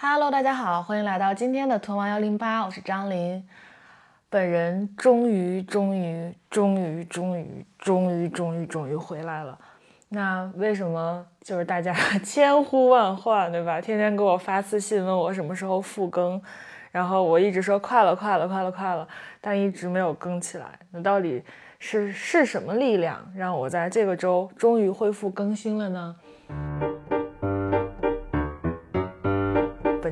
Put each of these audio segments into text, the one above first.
Hello，大家好，欢迎来到今天的屯王幺零八，我是张琳。本人终于、终于、终于、终于、终于、终于、终于回来了。那为什么就是大家 千呼万唤，对吧？天天给我发私信问我什么时候复更，然后我一直说快了、快了、快了、快了，但一直没有更起来。那到底是是什么力量让我在这个周终于恢复更新了呢？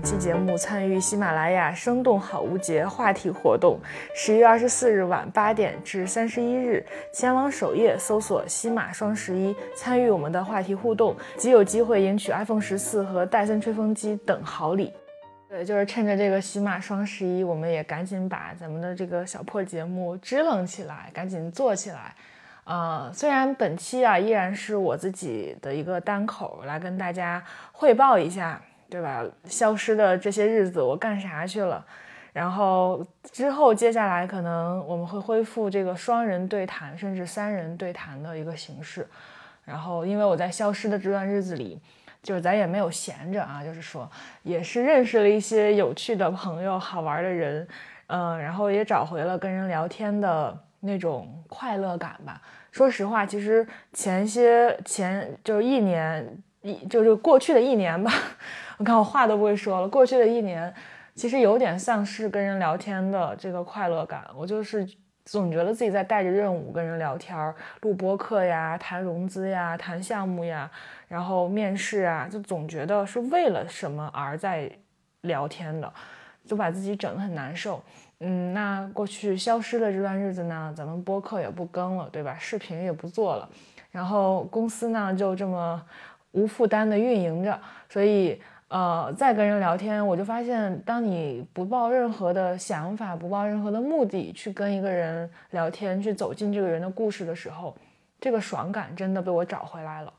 期节目参与喜马拉雅“生动好物节”话题活动，十月二十四日晚八点至三十一日，前往首页搜索“西马双十一”，参与我们的话题互动，即有机会赢取 iPhone 十四和戴森吹风机等好礼。对，就是趁着这个喜马双十一，我们也赶紧把咱们的这个小破节目支棱起来，赶紧做起来。呃，虽然本期啊依然是我自己的一个单口来跟大家汇报一下。对吧？消失的这些日子，我干啥去了？然后之后接下来可能我们会恢复这个双人对谈，甚至三人对谈的一个形式。然后因为我在消失的这段日子里，就是咱也没有闲着啊，就是说也是认识了一些有趣的朋友、好玩的人，嗯，然后也找回了跟人聊天的那种快乐感吧。说实话，其实前些前就是一年一就是过去的一年吧。我看我话都不会说了。过去的一年，其实有点丧失跟人聊天的这个快乐感。我就是总觉得自己在带着任务跟人聊天，录播课呀，谈融资呀，谈项目呀，然后面试啊，就总觉得是为了什么而在聊天的，就把自己整得很难受。嗯，那过去消失的这段日子呢，咱们播客也不更了，对吧？视频也不做了，然后公司呢就这么无负担的运营着，所以。呃，再跟人聊天，我就发现，当你不抱任何的想法，不抱任何的目的去跟一个人聊天，去走进这个人的故事的时候，这个爽感真的被我找回来了。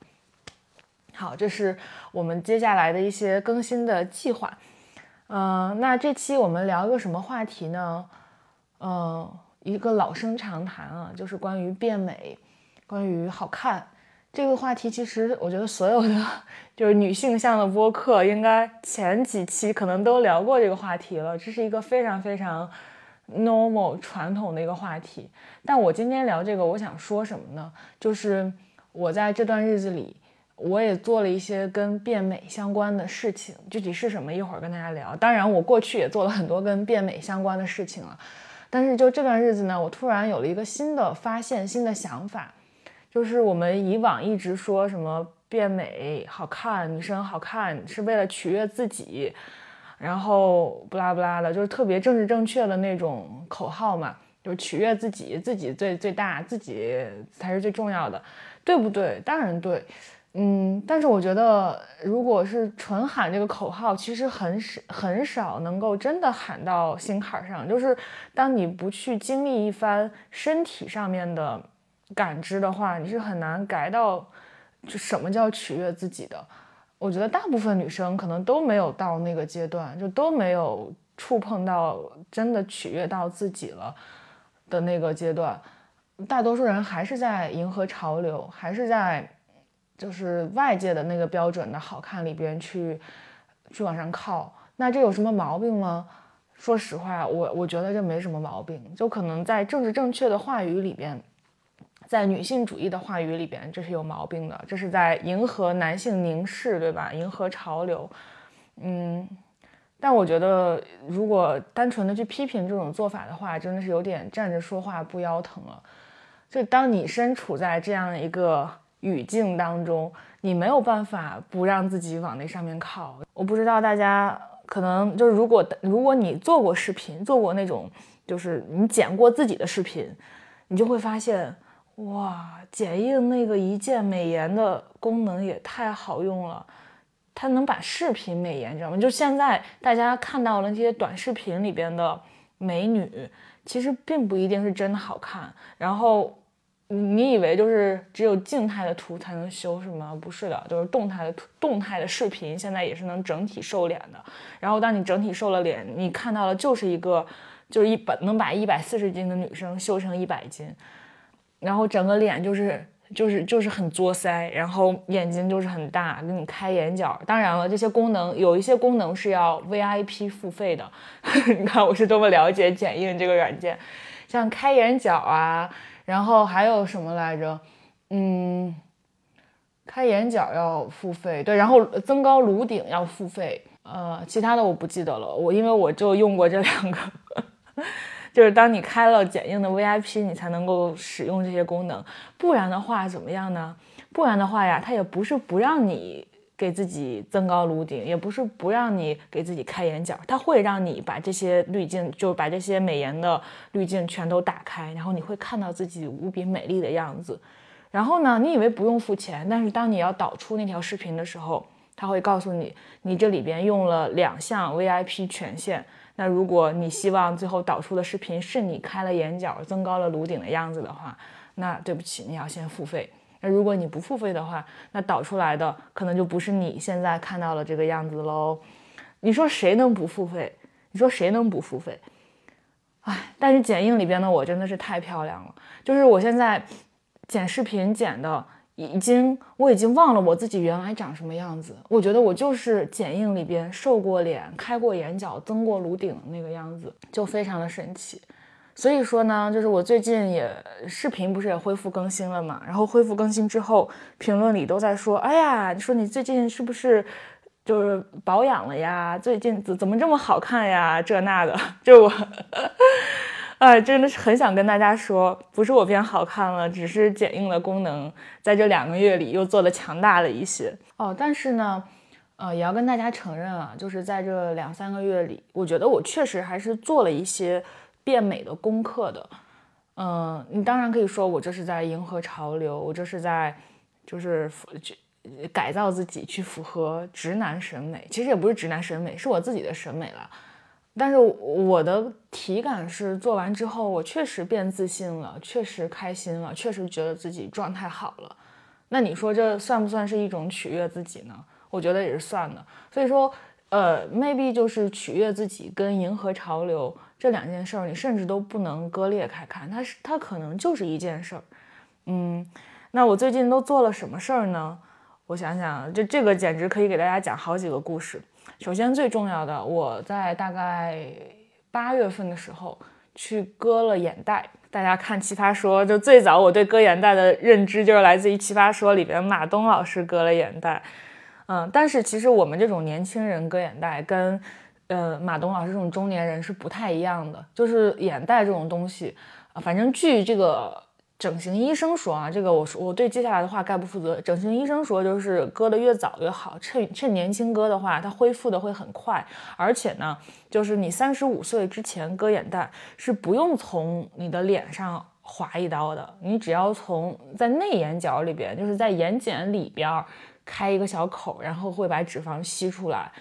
好，这是我们接下来的一些更新的计划。嗯，那这期我们聊一个什么话题呢？嗯，一个老生常谈啊，就是关于变美，关于好看。这个话题其实，我觉得所有的就是女性向的播客，应该前几期可能都聊过这个话题了。这是一个非常非常 normal 传统的一个话题。但我今天聊这个，我想说什么呢？就是我在这段日子里，我也做了一些跟变美相关的事情。具体是什么，一会儿跟大家聊。当然，我过去也做了很多跟变美相关的事情了。但是就这段日子呢，我突然有了一个新的发现，新的想法。就是我们以往一直说什么变美好看，女生好看是为了取悦自己，然后不拉不拉的，就是特别政治正确的那种口号嘛，就是取悦自己，自己最最大，自己才是最重要的，对不对？当然对，嗯，但是我觉得如果是纯喊这个口号，其实很很少能够真的喊到心坎上，就是当你不去经历一番身体上面的。感知的话，你是很难改到，就什么叫取悦自己的。我觉得大部分女生可能都没有到那个阶段，就都没有触碰到真的取悦到自己了的那个阶段。大多数人还是在迎合潮流，还是在就是外界的那个标准的好看里边去去往上靠。那这有什么毛病吗？说实话，我我觉得这没什么毛病，就可能在政治正确的话语里边。在女性主义的话语里边，这是有毛病的，这是在迎合男性凝视，对吧？迎合潮流，嗯。但我觉得，如果单纯的去批评这种做法的话，真的是有点站着说话不腰疼了。就当你身处在这样一个语境当中，你没有办法不让自己往那上面靠。我不知道大家可能就是，如果如果你做过视频，做过那种就是你剪过自己的视频，你就会发现。哇，剪映那个一键美颜的功能也太好用了，它能把视频美颜，知道吗？就现在大家看到了那些短视频里边的美女，其实并不一定是真的好看。然后你以为就是只有静态的图才能修是吗？不是的，就是动态的图、动态的视频现在也是能整体瘦脸的。然后当你整体瘦了脸，你看到的就是一个就是一百能把一百四十斤的女生修成一百斤。然后整个脸就是就是就是很作腮，然后眼睛就是很大，给你开眼角。当然了，这些功能有一些功能是要 VIP 付费的。你看我是多么了解剪映这个软件，像开眼角啊，然后还有什么来着？嗯，开眼角要付费，对，然后增高颅顶要付费。呃，其他的我不记得了，我因为我就用过这两个。就是当你开了剪映的 VIP，你才能够使用这些功能，不然的话怎么样呢？不然的话呀，它也不是不让你给自己增高颅顶，也不是不让你给自己开眼角，它会让你把这些滤镜，就把这些美颜的滤镜全都打开，然后你会看到自己无比美丽的样子。然后呢，你以为不用付钱，但是当你要导出那条视频的时候，它会告诉你，你这里边用了两项 VIP 权限。那如果你希望最后导出的视频是你开了眼角、增高了颅顶的样子的话，那对不起，你要先付费。那如果你不付费的话，那导出来的可能就不是你现在看到的这个样子喽。你说谁能不付费？你说谁能不付费？哎，但是剪映里边的我真的是太漂亮了，就是我现在剪视频剪的。已经，我已经忘了我自己原来长什么样子。我觉得我就是剪映里边瘦过脸、开过眼角、增过颅顶的那个样子，就非常的神奇。所以说呢，就是我最近也视频不是也恢复更新了嘛？然后恢复更新之后，评论里都在说：“哎呀，你说你最近是不是就是保养了呀？最近怎怎么这么好看呀？这那的，就我。”哎，真的是很想跟大家说，不是我变好看了，只是剪映的功能在这两个月里又做的强大了一些哦。但是呢，呃，也要跟大家承认啊，就是在这两三个月里，我觉得我确实还是做了一些变美的功课的。嗯，你当然可以说我这是在迎合潮流，我这是在就是去改造自己，去符合直男审美。其实也不是直男审美，是我自己的审美了。但是我的体感是做完之后，我确实变自信了，确实开心了，确实觉得自己状态好了。那你说这算不算是一种取悦自己呢？我觉得也是算的。所以说，呃，maybe 就是取悦自己跟迎合潮流这两件事儿，你甚至都不能割裂开看，它是它可能就是一件事儿。嗯，那我最近都做了什么事儿呢？我想想，就这个简直可以给大家讲好几个故事。首先最重要的，我在大概八月份的时候去割了眼袋。大家看《奇葩说》，就最早我对割眼袋的认知就是来自于《奇葩说》里边马东老师割了眼袋。嗯，但是其实我们这种年轻人割眼袋，跟呃马东老师这种中年人是不太一样的。就是眼袋这种东西，反正据这个。整形医生说啊，这个我说我对接下来的话概不负责。整形医生说，就是割的越早越好，趁趁年轻割的话，它恢复的会很快。而且呢，就是你三十五岁之前割眼袋是不用从你的脸上划一刀的，你只要从在内眼角里边，就是在眼睑里边开一个小口，然后会把脂肪吸出来。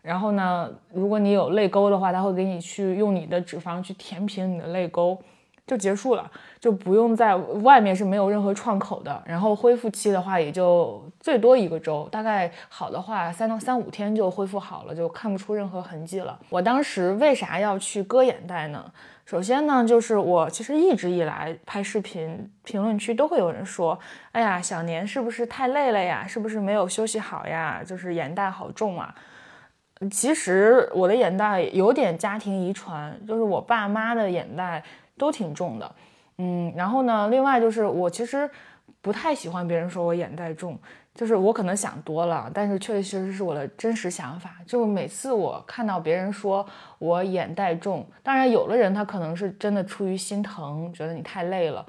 然后呢，如果你有泪沟的话，他会给你去用你的脂肪去填平你的泪沟。就结束了，就不用在外面是没有任何创口的。然后恢复期的话，也就最多一个周，大概好的话三到三五天就恢复好了，就看不出任何痕迹了。我当时为啥要去割眼袋呢？首先呢，就是我其实一直以来拍视频，评论区都会有人说：“哎呀，小年是不是太累了呀？是不是没有休息好呀？就是眼袋好重啊。”其实我的眼袋有点家庭遗传，就是我爸妈的眼袋。都挺重的，嗯，然后呢，另外就是我其实不太喜欢别人说我眼袋重，就是我可能想多了，但是确确实实是我的真实想法。就每次我看到别人说我眼袋重，当然有的人他可能是真的出于心疼，觉得你太累了。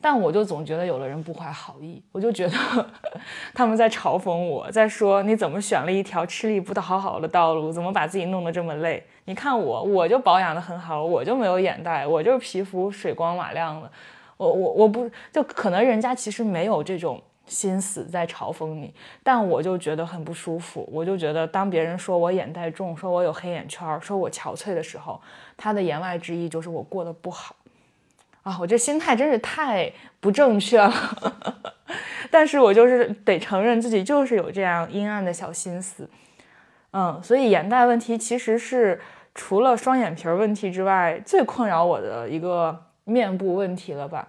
但我就总觉得有的人不怀好意，我就觉得 他们在嘲讽我，在说你怎么选了一条吃力不讨好的道路，怎么把自己弄得这么累？你看我，我就保养得很好，我就没有眼袋，我就是皮肤水光瓦亮的。我我我不就可能人家其实没有这种心思在嘲讽你，但我就觉得很不舒服。我就觉得当别人说我眼袋重，说我有黑眼圈，说我憔悴的时候，他的言外之意就是我过得不好。啊，我这心态真是太不正确了，但是我就是得承认自己就是有这样阴暗的小心思，嗯，所以眼袋问题其实是除了双眼皮儿问题之外最困扰我的一个面部问题了吧，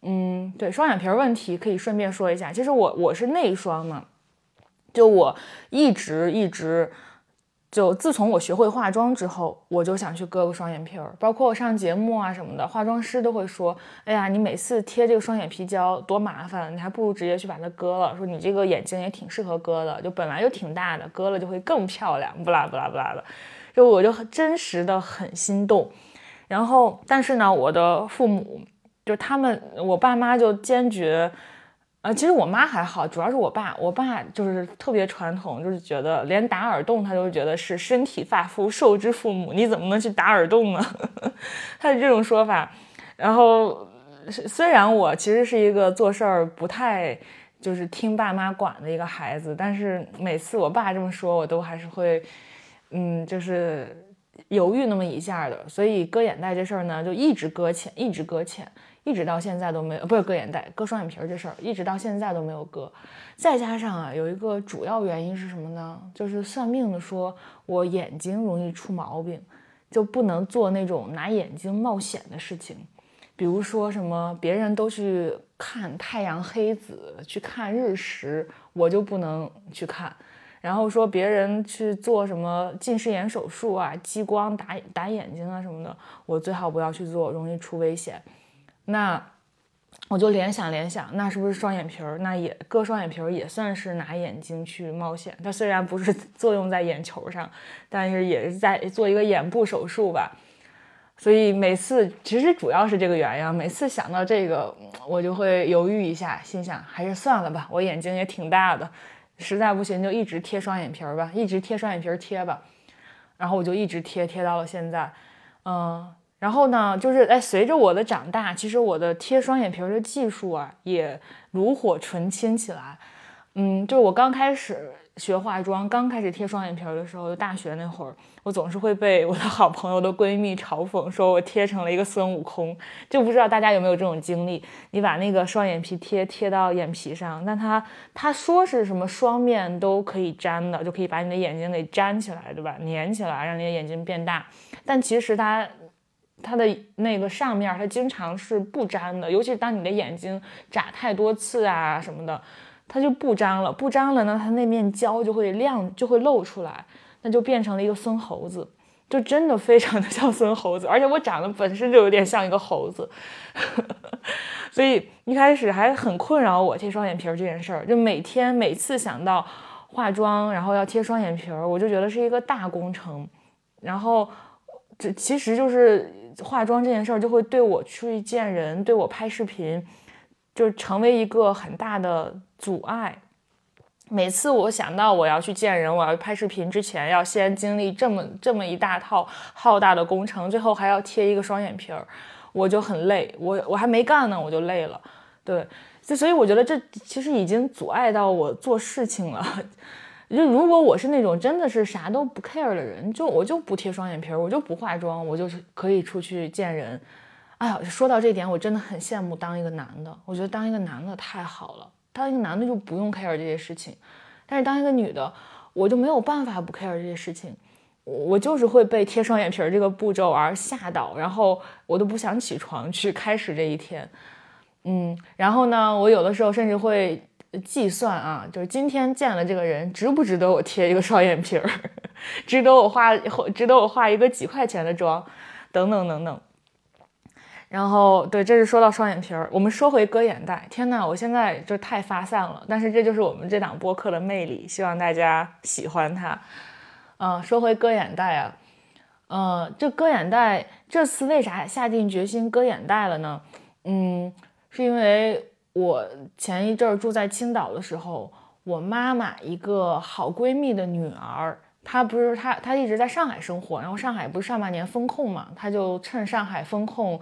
嗯，对，双眼皮儿问题可以顺便说一下。其实我我是内双嘛，就我一直一直。就自从我学会化妆之后，我就想去割个双眼皮儿。包括我上节目啊什么的，化妆师都会说：“哎呀，你每次贴这个双眼皮胶多麻烦，你还不如直接去把它割了。说你这个眼睛也挺适合割的，就本来就挺大的，割了就会更漂亮。”不啦不啦不啦的，就我就很真实的很心动。然后，但是呢，我的父母就他们，我爸妈就坚决。啊，其实我妈还好，主要是我爸，我爸就是特别传统，就是觉得连打耳洞他都觉得是身体发肤受之父母，你怎么能去打耳洞呢？他是这种说法。然后虽然我其实是一个做事儿不太就是听爸妈管的一个孩子，但是每次我爸这么说，我都还是会，嗯，就是犹豫那么一下的。所以割眼袋这事儿呢，就一直搁浅，一直搁浅。一直到现在都没有，不是割眼袋、割双眼皮儿这事儿，一直到现在都没有割。再加上啊，有一个主要原因是什么呢？就是算命的说我眼睛容易出毛病，就不能做那种拿眼睛冒险的事情。比如说什么别人都去看太阳黑子，去看日食，我就不能去看。然后说别人去做什么近视眼手术啊、激光打打眼睛啊什么的，我最好不要去做，容易出危险。那我就联想联想，那是不是双眼皮儿？那也割双眼皮儿也算是拿眼睛去冒险。它虽然不是 作用在眼球上，但是也是在做一个眼部手术吧。所以每次其实主要是这个原因。每次想到这个，我就会犹豫一下，心想还是算了吧。我眼睛也挺大的，实在不行就一直贴双眼皮儿吧，一直贴双眼皮儿贴吧。然后我就一直贴贴到了现在，嗯。然后呢，就是哎，随着我的长大，其实我的贴双眼皮儿的技术啊，也炉火纯青起来。嗯，就是我刚开始学化妆，刚开始贴双眼皮儿的时候，就大学那会儿，我总是会被我的好朋友的闺蜜嘲讽，说我贴成了一个孙悟空。就不知道大家有没有这种经历？你把那个双眼皮贴贴到眼皮上，那它它说是什么双面都可以粘的，就可以把你的眼睛给粘起来，对吧？粘起来，让你的眼睛变大。但其实它。它的那个上面，它经常是不粘的，尤其是当你的眼睛眨太多次啊什么的，它就不粘了。不粘了呢，它那面胶就会亮，就会露出来，那就变成了一个孙猴子，就真的非常的像孙猴子。而且我长得本身就有点像一个猴子，所以一开始还很困扰我贴双眼皮这件事儿。就每天每次想到化妆，然后要贴双眼皮，我就觉得是一个大工程。然后这其实就是。化妆这件事儿就会对我去见人，对我拍视频，就成为一个很大的阻碍。每次我想到我要去见人，我要拍视频之前，要先经历这么这么一大套浩大的工程，最后还要贴一个双眼皮儿，我就很累。我我还没干呢，我就累了。对，所以我觉得这其实已经阻碍到我做事情了。就如果我是那种真的是啥都不 care 的人，就我就不贴双眼皮儿，我就不化妆，我就是可以出去见人。哎呀，说到这点，我真的很羡慕当一个男的。我觉得当一个男的太好了，当一个男的就不用 care 这些事情。但是当一个女的，我就没有办法不 care 这些事情。我就是会被贴双眼皮儿这个步骤而吓到，然后我都不想起床去开始这一天。嗯，然后呢，我有的时候甚至会。计算啊，就是今天见了这个人，值不值得我贴一个双眼皮儿，值得我画，值得我画一个几块钱的妆，等等等等。然后，对，这是说到双眼皮儿。我们说回割眼袋，天呐，我现在就太发散了。但是这就是我们这档播客的魅力，希望大家喜欢它。嗯，说回割眼袋啊，嗯，这割眼袋这次为啥下定决心割眼袋了呢？嗯，是因为。我前一阵儿住在青岛的时候，我妈妈一个好闺蜜的女儿，她不是她，她一直在上海生活，然后上海不是上半年封控嘛，她就趁上海封控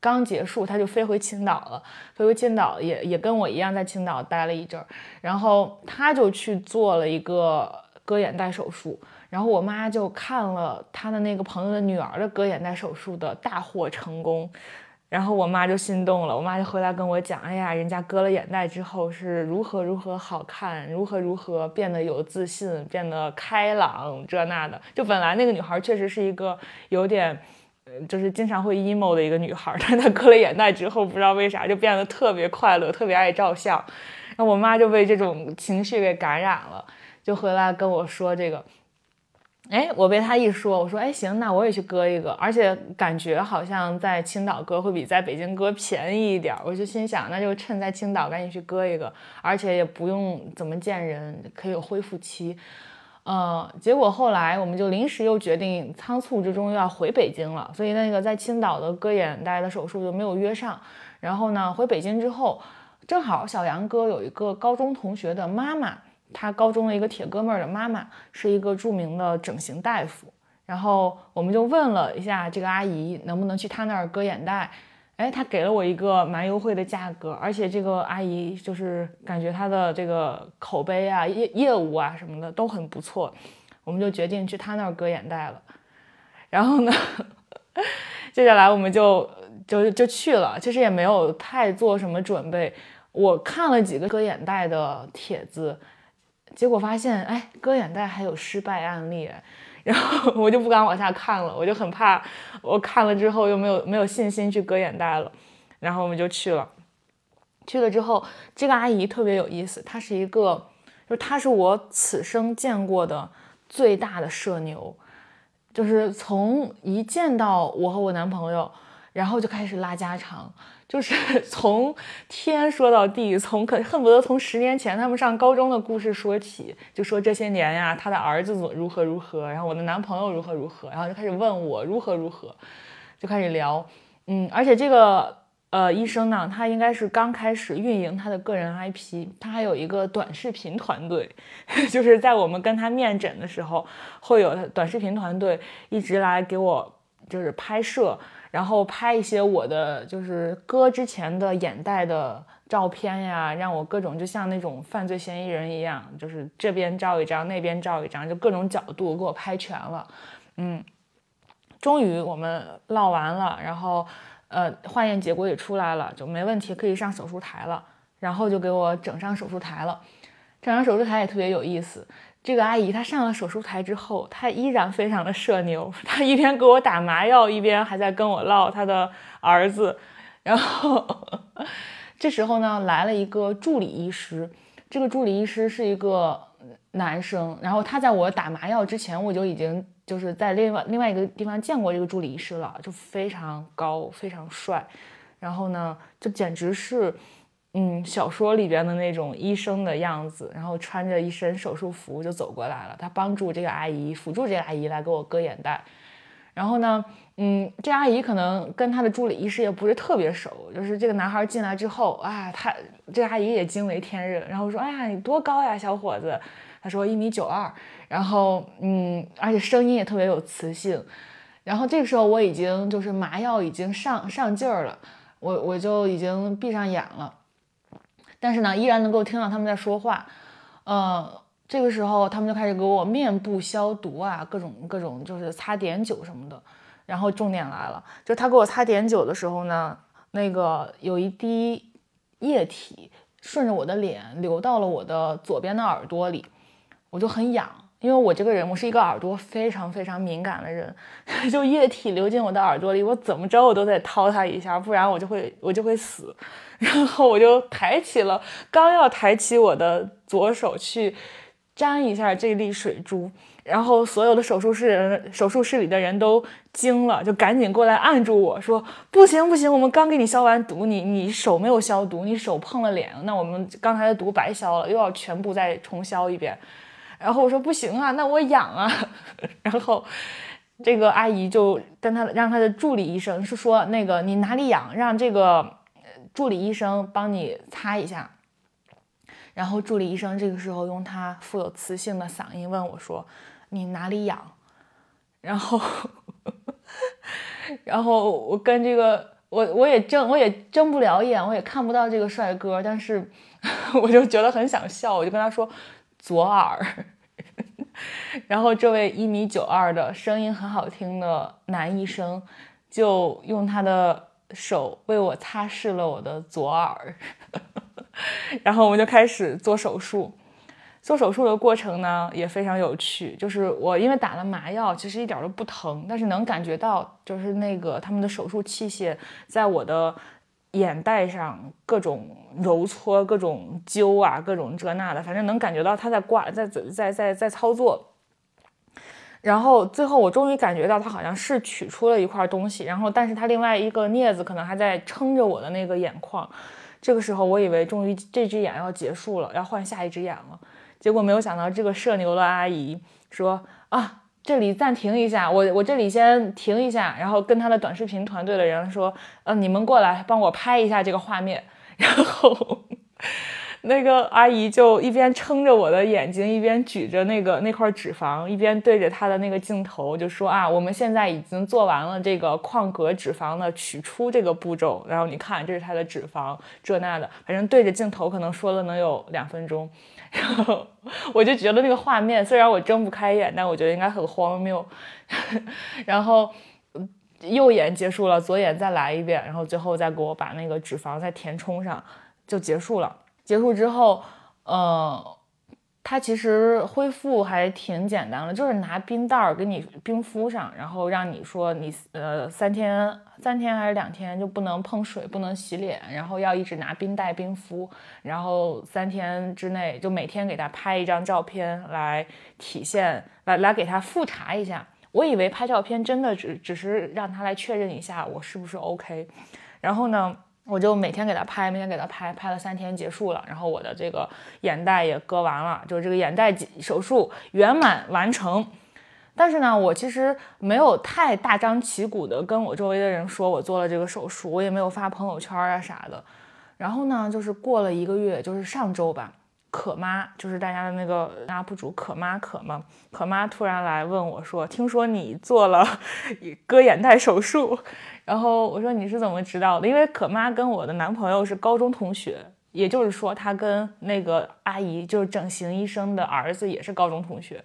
刚结束，她就飞回青岛了，飞回青岛也也跟我一样在青岛待了一阵儿，然后她就去做了一个割眼袋手术，然后我妈就看了她的那个朋友的女儿的割眼袋手术的大获成功。然后我妈就心动了，我妈就回来跟我讲，哎呀，人家割了眼袋之后是如何如何好看，如何如何变得有自信，变得开朗，这那的。就本来那个女孩确实是一个有点，就是经常会 emo 的一个女孩，但她割了眼袋之后，不知道为啥就变得特别快乐，特别爱照相。然后我妈就被这种情绪给感染了，就回来跟我说这个。哎，我被他一说，我说哎行，那我也去割一个，而且感觉好像在青岛割会比在北京割便宜一点。我就心想，那就趁在青岛赶紧去割一个，而且也不用怎么见人，可以有恢复期。呃，结果后来我们就临时又决定，仓促之中又要回北京了，所以那个在青岛的割眼袋的手术就没有约上。然后呢，回北京之后，正好小杨哥有一个高中同学的妈妈，他高中的一个铁哥们儿的妈妈是一个著名的整形大夫，然后我们就问了一下这个阿姨能不能去他那儿割眼袋。哎，他给了我一个蛮优惠的价格，而且这个阿姨就是感觉她的这个口碑啊、业业务啊什么的都很不错，我们就决定去她那儿割眼袋了。然后呢，接下来我们就就就去了，其实也没有太做什么准备。我看了几个割眼袋的帖子，结果发现，哎，割眼袋还有失败案例。然后我就不敢往下看了，我就很怕，我看了之后又没有没有信心去割眼袋了。然后我们就去了，去了之后，这个阿姨特别有意思，她是一个，就是她是我此生见过的最大的社牛，就是从一见到我和我男朋友，然后就开始拉家常。就是 从天说到地，从可恨不得从十年前他们上高中的故事说起，就说这些年呀，他的儿子怎如何如何，然后我的男朋友如何如何，然后就开始问我如何如何，就开始聊，嗯，而且这个呃医生呢，他应该是刚开始运营他的个人 IP，他还有一个短视频团队，就是在我们跟他面诊的时候，会有短视频团队一直来给我就是拍摄。然后拍一些我的就是割之前的眼袋的照片呀，让我各种就像那种犯罪嫌疑人一样，就是这边照一张，那边照一张，就各种角度给我拍全了。嗯，终于我们唠完了，然后呃化验结果也出来了，就没问题，可以上手术台了。然后就给我整上手术台了，整上手术台也特别有意思。这个阿姨她上了手术台之后，她依然非常的社牛，她一边给我打麻药，一边还在跟我唠她的儿子。然后这时候呢，来了一个助理医师，这个助理医师是一个男生。然后他在我打麻药之前，我就已经就是在另外另外一个地方见过这个助理医师了，就非常高，非常帅。然后呢，就简直是。嗯，小说里边的那种医生的样子，然后穿着一身手术服就走过来了。他帮助这个阿姨，辅助这个阿姨来给我割眼袋。然后呢，嗯，这阿姨可能跟他的助理医师也不是特别熟。就是这个男孩进来之后啊，他这阿姨也惊为天人，然后说：“哎呀，你多高呀，小伙子？”他说：“一米九二。”然后，嗯，而且声音也特别有磁性。然后这个时候我已经就是麻药已经上上劲儿了，我我就已经闭上眼了。但是呢，依然能够听到他们在说话，呃，这个时候他们就开始给我面部消毒啊，各种各种就是擦碘酒什么的。然后重点来了，就他给我擦碘酒的时候呢，那个有一滴液体顺着我的脸流到了我的左边的耳朵里，我就很痒。因为我这个人，我是一个耳朵非常非常敏感的人，就液体流进我的耳朵里，我怎么着我都得掏它一下，不然我就会我就会死。然后我就抬起了，刚要抬起我的左手去沾一下这粒水珠，然后所有的手术室人、手术室里的人都惊了，就赶紧过来按住我说：“不行不行，我们刚给你消完毒，你你手没有消毒，你手碰了脸，那我们刚才的毒白消了，又要全部再重消一遍。”然后我说不行啊，那我痒啊。然后这个阿姨就跟他让他的助理医生是说，那个你哪里痒，让这个助理医生帮你擦一下。然后助理医生这个时候用他富有磁性的嗓音问我说：“你哪里痒？”然后，然后我跟这个我我也睁我也睁不了眼，我也看不到这个帅哥，但是 我就觉得很想笑，我就跟他说。左耳，然后这位一米九二的声音很好听的男医生就用他的手为我擦拭了我的左耳，然后我们就开始做手术。做手术的过程呢也非常有趣，就是我因为打了麻药，其实一点都不疼，但是能感觉到就是那个他们的手术器械在我的眼袋上各种揉搓、各种揪啊、各种这那的，反正能感觉到他在挂、在在在在操作。然后最后我终于感觉到他好像是取出了一块东西，然后但是他另外一个镊子可能还在撑着我的那个眼眶。这个时候我以为终于这只眼要结束了，要换下一只眼了。结果没有想到，这个社牛的阿姨说：“啊，这里暂停一下，我我这里先停一下。”然后跟他的短视频团队的人说：“呃，你们过来帮我拍一下这个画面。”然后。那个阿姨就一边撑着我的眼睛，一边举着那个那块脂肪，一边对着她的那个镜头就说啊，我们现在已经做完了这个眶隔脂肪的取出这个步骤，然后你看这是它的脂肪，这那的，反正对着镜头可能说了能有两分钟，然后我就觉得那个画面虽然我睁不开眼，但我觉得应该很荒谬，然后右眼结束了，左眼再来一遍，然后最后再给我把那个脂肪再填充上，就结束了。结束之后，嗯，它其实恢复还挺简单的，就是拿冰袋儿给你冰敷上，然后让你说你呃三天三天还是两天就不能碰水，不能洗脸，然后要一直拿冰袋冰敷，然后三天之内就每天给他拍一张照片来体现，来来给他复查一下。我以为拍照片真的只只是让他来确认一下我是不是 OK，然后呢？我就每天给他拍，每天给他拍，拍了三天结束了，然后我的这个眼袋也割完了，就是这个眼袋手术圆满完成。但是呢，我其实没有太大张旗鼓的跟我周围的人说我做了这个手术，我也没有发朋友圈啊啥的。然后呢，就是过了一个月，就是上周吧，可妈就是大家的那个 UP 主可妈可嘛，可妈突然来问我说：“听说你做了 割眼袋手术？”然后我说你是怎么知道的？因为可妈跟我的男朋友是高中同学，也就是说她跟那个阿姨就是整形医生的儿子也是高中同学，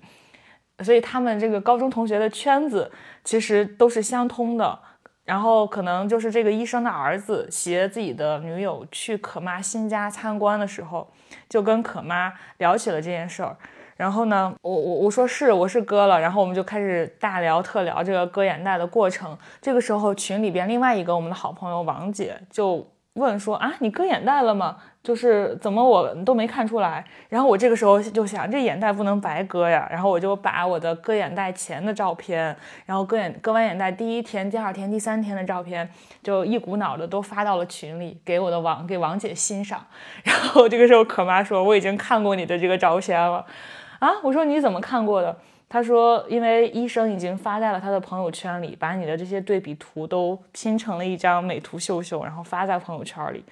所以他们这个高中同学的圈子其实都是相通的。然后可能就是这个医生的儿子携自己的女友去可妈新家参观的时候，就跟可妈聊起了这件事儿。然后呢，我我我说是我是割了，然后我们就开始大聊特聊这个割眼袋的过程。这个时候群里边另外一个我们的好朋友王姐就问说啊，你割眼袋了吗？就是怎么我都没看出来。然后我这个时候就想，这眼袋不能白割呀。然后我就把我的割眼袋前的照片，然后割眼割完眼袋第一天、第二天、第三天的照片，就一股脑的都发到了群里，给我的王给王姐欣赏。然后这个时候可妈说，我已经看过你的这个照片了。啊，我说你怎么看过的？他说，因为医生已经发在了他的朋友圈里，把你的这些对比图都拼成了一张美图秀秀，然后发在朋友圈里。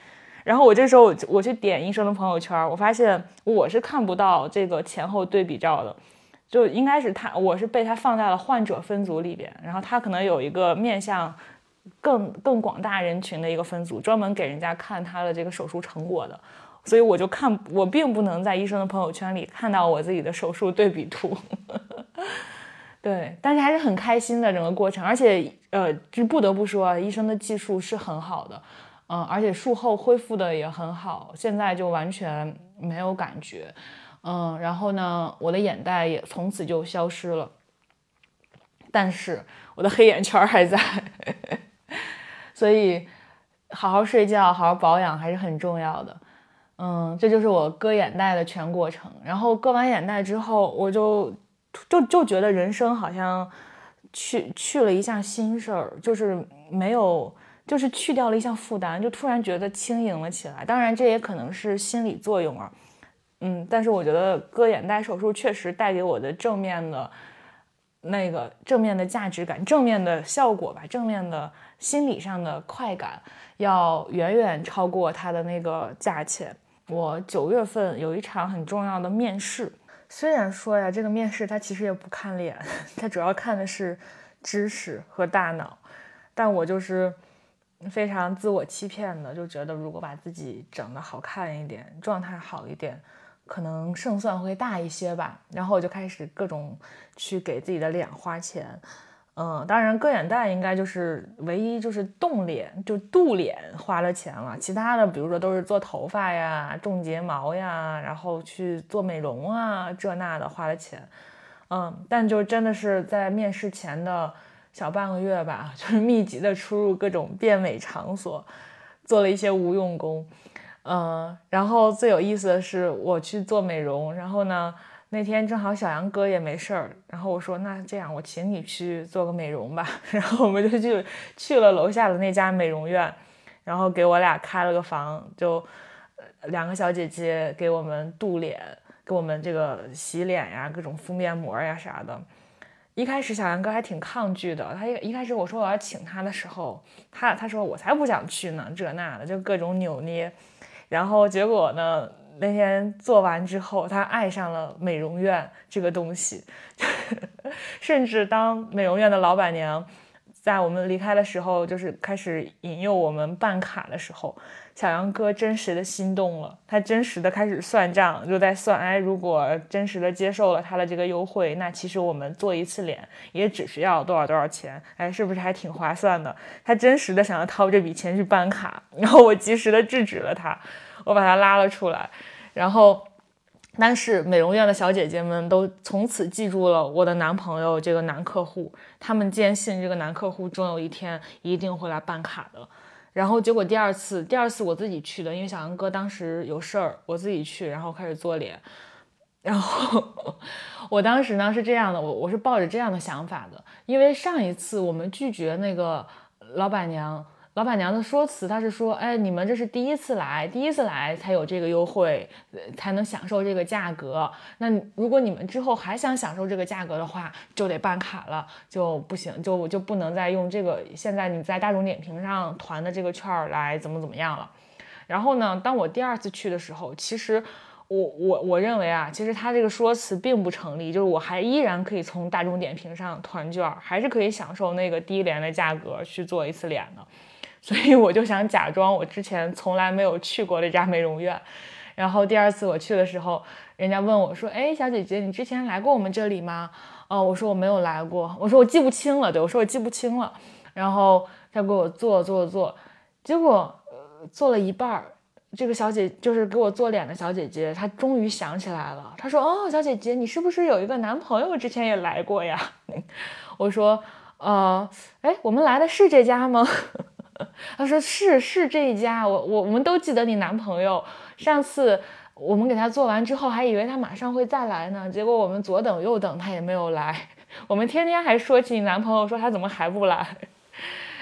然后我这时候我去点医生的朋友圈，我发现我是看不到这个前后对比照的，就应该是他，我是被他放在了患者分组里边，然后他可能有一个面向更更广大人群的一个分组，专门给人家看他的这个手术成果的。所以我就看，我并不能在医生的朋友圈里看到我自己的手术对比图，对，但是还是很开心的整个过程，而且呃，就不得不说，医生的技术是很好的，嗯，而且术后恢复的也很好，现在就完全没有感觉，嗯，然后呢，我的眼袋也从此就消失了，但是我的黑眼圈还在，所以好好睡觉，好好保养还是很重要的。嗯，这就是我割眼袋的全过程。然后割完眼袋之后，我就就就觉得人生好像去去了一项新事儿，就是没有，就是去掉了一项负担，就突然觉得轻盈了起来。当然，这也可能是心理作用啊。嗯，但是我觉得割眼袋手术确实带给我的正面的那个正面的价值感、正面的效果吧，正面的心理上的快感，要远远超过它的那个价钱。我九月份有一场很重要的面试，虽然说呀，这个面试它其实也不看脸，它主要看的是知识和大脑，但我就是非常自我欺骗的，就觉得如果把自己整得好看一点，状态好一点，可能胜算会大一些吧。然后我就开始各种去给自己的脸花钱，嗯，当然割眼袋应该就是唯一就是动脸就镀脸花了钱了，其他的比如说都是做头发呀、种睫毛呀，然后去做美容啊这那的花了钱。嗯，但就真的是在面试前的小半个月吧，就是密集的出入各种变美场所，做了一些无用功。嗯，然后最有意思的是我去做美容，然后呢。那天正好小杨哥也没事儿，然后我说那这样我请你去做个美容吧，然后我们就去去了楼下的那家美容院，然后给我俩开了个房，就两个小姐姐给我们镀脸，给我们这个洗脸呀，各种敷面膜呀啥的。一开始小杨哥还挺抗拒的，他一一开始我说我要请他的时候，他他说我才不想去呢，这那的就各种扭捏，然后结果呢？那天做完之后，他爱上了美容院这个东西，甚至当美容院的老板娘在我们离开的时候，就是开始引诱我们办卡的时候，小杨哥真实的心动了，他真实的开始算账，就在算，哎，如果真实的接受了他的这个优惠，那其实我们做一次脸也只需要多少多少钱，哎，是不是还挺划算的？他真实的想要掏这笔钱去办卡，然后我及时的制止了他。我把他拉了出来，然后，但是美容院的小姐姐们都从此记住了我的男朋友这个男客户，他们坚信这个男客户终有一天一定会来办卡的。然后结果第二次，第二次我自己去的，因为小杨哥当时有事儿，我自己去，然后开始做脸。然后我当时呢是这样的，我我是抱着这样的想法的，因为上一次我们拒绝那个老板娘。老板娘的说辞，她是说，哎，你们这是第一次来，第一次来才有这个优惠，才能享受这个价格。那如果你们之后还想享受这个价格的话，就得办卡了，就不行，就就不能再用这个现在你在大众点评上团的这个券儿来怎么怎么样了。然后呢，当我第二次去的时候，其实我我我认为啊，其实他这个说辞并不成立，就是我还依然可以从大众点评上团券，还是可以享受那个低廉的价格去做一次脸的。所以我就想假装我之前从来没有去过这家美容院，然后第二次我去的时候，人家问我说：“哎，小姐姐，你之前来过我们这里吗？”哦，我说我没有来过，我说我记不清了，对我说我记不清了。然后他给我做做做，结果呃做了一半儿，这个小姐就是给我做脸的小姐姐，她终于想起来了，她说：“哦，小姐姐，你是不是有一个男朋友之前也来过呀？” 我说：“呃，哎，我们来的是这家吗？” 他说是是这一家，我我我们都记得你男朋友。上次我们给他做完之后，还以为他马上会再来呢，结果我们左等右等，他也没有来。我们天天还说起你男朋友，说他怎么还不来。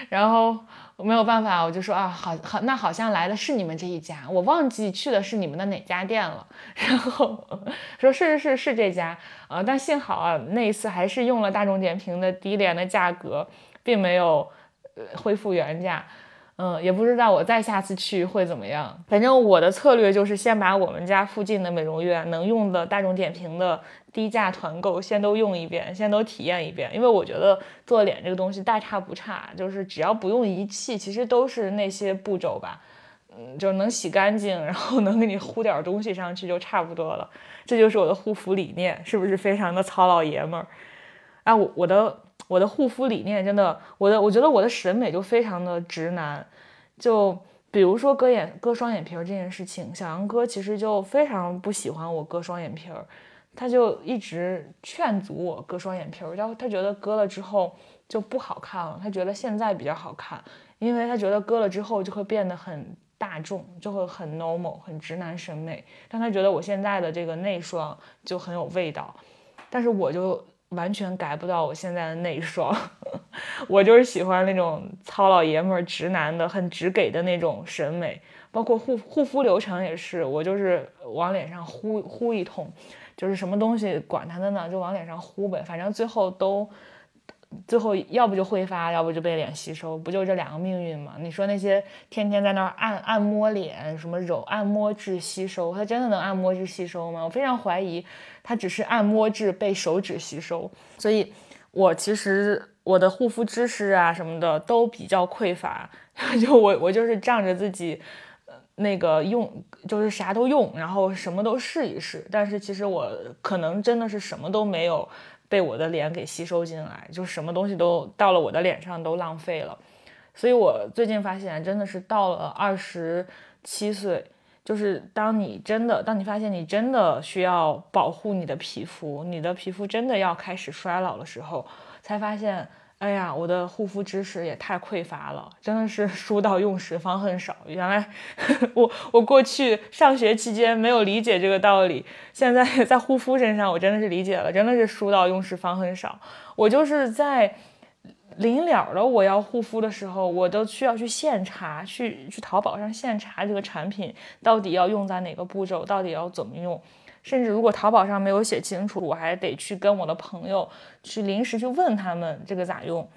然后没有办法，我就说啊，好好，那好像来的是你们这一家，我忘记去的是你们的哪家店了。然后说是是是是这家啊，但幸好啊，那一次还是用了大众点评的低廉的价格，并没有。恢复原价，嗯，也不知道我再下次去会怎么样。反正我的策略就是先把我们家附近的美容院能用的大众点评的低价团购先都用一遍，先都体验一遍。因为我觉得做脸这个东西大差不差，就是只要不用仪器，其实都是那些步骤吧，嗯，就能洗干净，然后能给你糊点东西上去就差不多了。这就是我的护肤理念，是不是非常的糙老爷们儿？啊，我我的。我的护肤理念真的，我的我觉得我的审美就非常的直男，就比如说割眼割双眼皮儿这件事情，小杨哥其实就非常不喜欢我割双眼皮儿，他就一直劝阻我割双眼皮儿，然后他觉得割了之后就不好看了，他觉得现在比较好看，因为他觉得割了之后就会变得很大众，就会很 normal，很直男审美，但他觉得我现在的这个内双就很有味道，但是我就。完全改不到我现在的内双，我就是喜欢那种糙老爷们儿、直男的、很直给的那种审美，包括护护肤流程也是，我就是往脸上呼呼一通，就是什么东西管他的呢，就往脸上呼呗，反正最后都。最后要不就挥发，要不就被脸吸收，不就这两个命运吗？你说那些天天在那儿按按摩脸，什么揉按摩至吸收，它真的能按摩至吸收吗？我非常怀疑，它只是按摩至被手指吸收。所以，我其实我的护肤知识啊什么的都比较匮乏，就我我就是仗着自己，那个用就是啥都用，然后什么都试一试。但是其实我可能真的是什么都没有。被我的脸给吸收进来，就什么东西都到了我的脸上都浪费了。所以我最近发现，真的是到了二十七岁，就是当你真的，当你发现你真的需要保护你的皮肤，你的皮肤真的要开始衰老的时候，才发现。哎呀，我的护肤知识也太匮乏了，真的是书到用时方恨少。原来 我我过去上学期间没有理解这个道理，现在 在护肤身上我真的是理解了，真的是书到用时方恨少。我就是在临了了我要护肤的时候，我都需要去现查，去去淘宝上现查这个产品到底要用在哪个步骤，到底要怎么用。甚至如果淘宝上没有写清楚，我还得去跟我的朋友去临时去问他们这个咋用。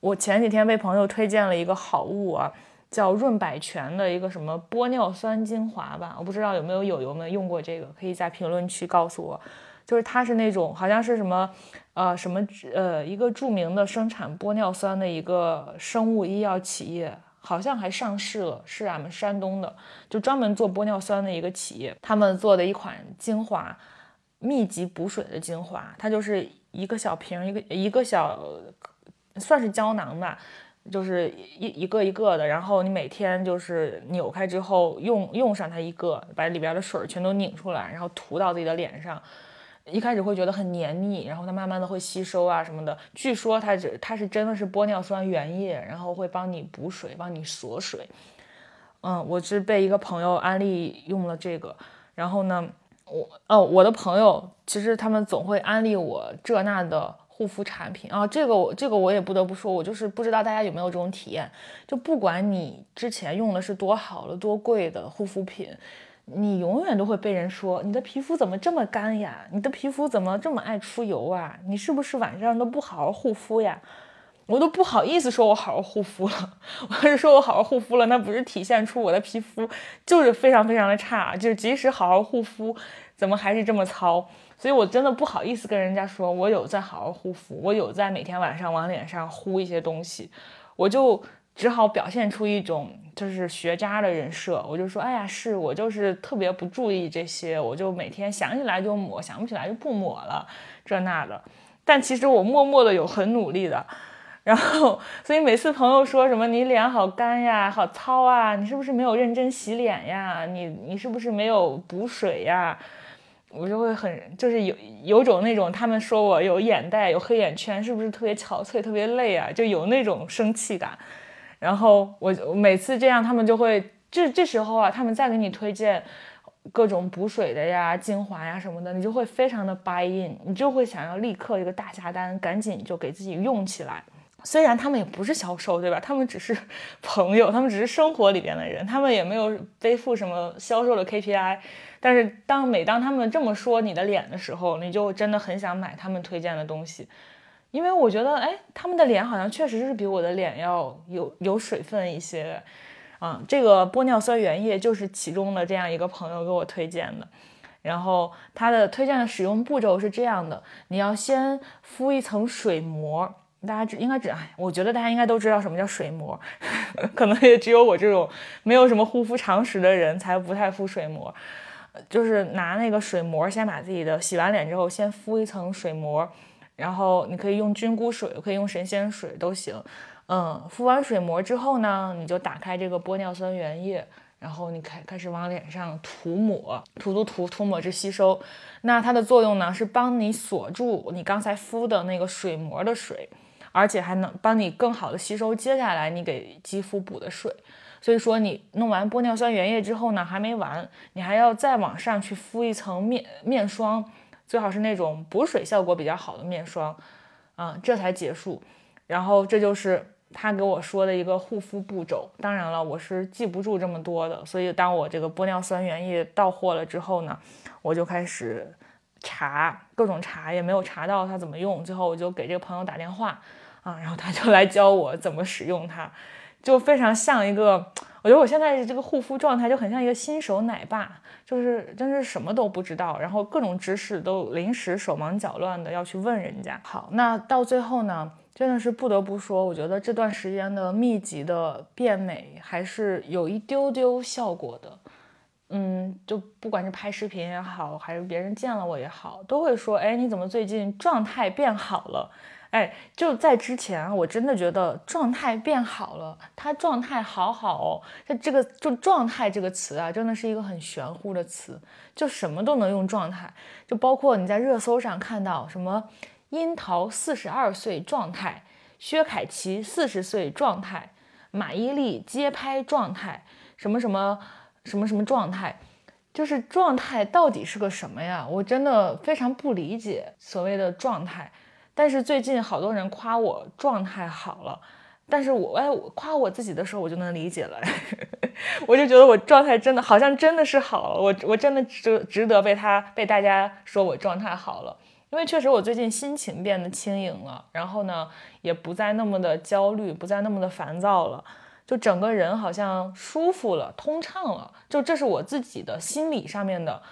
我前几天被朋友推荐了一个好物啊，叫润百泉的一个什么玻尿酸精华吧，我不知道有没有友友们用过这个，可以在评论区告诉我。就是它是那种好像是什么呃什么呃一个著名的生产玻尿酸的一个生物医药企业。好像还上市了，是俺们山东的，就专门做玻尿酸的一个企业，他们做的一款精华，密集补水的精华，它就是一个小瓶，一个一个小，算是胶囊吧，就是一一个一个的，然后你每天就是扭开之后用用上它一个，把里边的水全都拧出来，然后涂到自己的脸上。一开始会觉得很黏腻，然后它慢慢的会吸收啊什么的。据说它这它是真的是玻尿酸原液，然后会帮你补水，帮你锁水。嗯，我是被一个朋友安利用了这个，然后呢，我哦我的朋友其实他们总会安利我这那的护肤产品啊，这个我这个我也不得不说，我就是不知道大家有没有这种体验，就不管你之前用的是多好的多贵的护肤品。你永远都会被人说你的皮肤怎么这么干呀？你的皮肤怎么这么爱出油啊？你是不是晚上都不好好护肤呀？我都不好意思说我好好护肤了。我要是说我好好护肤了，那不是体现出我的皮肤就是非常非常的差？就是即使好好护肤，怎么还是这么糙？所以我真的不好意思跟人家说我有在好好护肤，我有在每天晚上往脸上敷一些东西，我就。只好表现出一种就是学渣的人设，我就说，哎呀，是我就是特别不注意这些，我就每天想起来就抹，想不起来就不抹了，这那的。但其实我默默的有很努力的。然后，所以每次朋友说什么你脸好干呀，好糙啊，你是不是没有认真洗脸呀？你你是不是没有补水呀？我就会很就是有有种那种他们说我有眼袋，有黑眼圈，是不是特别憔悴，特别累啊？就有那种生气感。然后我每次这样，他们就会这这时候啊，他们再给你推荐各种补水的呀、精华呀什么的，你就会非常的 buy in，你就会想要立刻一个大下单，赶紧就给自己用起来。虽然他们也不是销售，对吧？他们只是 朋友，他们只是生活里边的人，他们也没有背负什么销售的 KPI。但是当每当他们这么说你的脸的时候，你就真的很想买他们推荐的东西。因为我觉得，哎，他们的脸好像确实是比我的脸要有有水分一些，啊，这个玻尿酸原液就是其中的这样一个朋友给我推荐的，然后他的推荐的使用步骤是这样的：你要先敷一层水膜，大家知应该知，哎，我觉得大家应该都知道什么叫水膜，可能也只有我这种没有什么护肤常识的人才不太敷水膜，就是拿那个水膜先把自己的洗完脸之后先敷一层水膜。然后你可以用菌菇水，可以用神仙水都行。嗯，敷完水膜之后呢，你就打开这个玻尿酸原液，然后你开开始往脸上涂抹，涂涂涂涂抹至吸收。那它的作用呢，是帮你锁住你刚才敷的那个水膜的水，而且还能帮你更好的吸收接下来你给肌肤补的水。所以说你弄完玻尿酸原液之后呢，还没完，你还要再往上去敷一层面面霜。最好是那种补水效果比较好的面霜，啊，这才结束。然后这就是他给我说的一个护肤步骤。当然了，我是记不住这么多的，所以当我这个玻尿酸原液到货了之后呢，我就开始查各种查，也没有查到它怎么用。最后我就给这个朋友打电话，啊，然后他就来教我怎么使用它，就非常像一个。我觉得我现在这个护肤状态就很像一个新手奶爸，就是真是什么都不知道，然后各种知识都临时手忙脚乱的要去问人家。好，那到最后呢，真的是不得不说，我觉得这段时间的密集的变美还是有一丢丢效果的。嗯，就不管是拍视频也好，还是别人见了我也好，都会说，哎，你怎么最近状态变好了？哎，就在之前，我真的觉得状态变好了，他状态好好哦。他这个就状态这个词啊，真的是一个很玄乎的词，就什么都能用状态，就包括你在热搜上看到什么樱桃四十二岁状态，薛凯琪四十岁状态，马伊琍街拍状态，什么什么什么什么状态，就是状态到底是个什么呀？我真的非常不理解所谓的状态。但是最近好多人夸我状态好了，但是我哎，夸我自己的时候我就能理解了，我就觉得我状态真的好像真的是好了，我我真的值值得被他被大家说我状态好了，因为确实我最近心情变得轻盈了，然后呢也不再那么的焦虑，不再那么的烦躁了，就整个人好像舒服了，通畅了，就这是我自己的心理上面的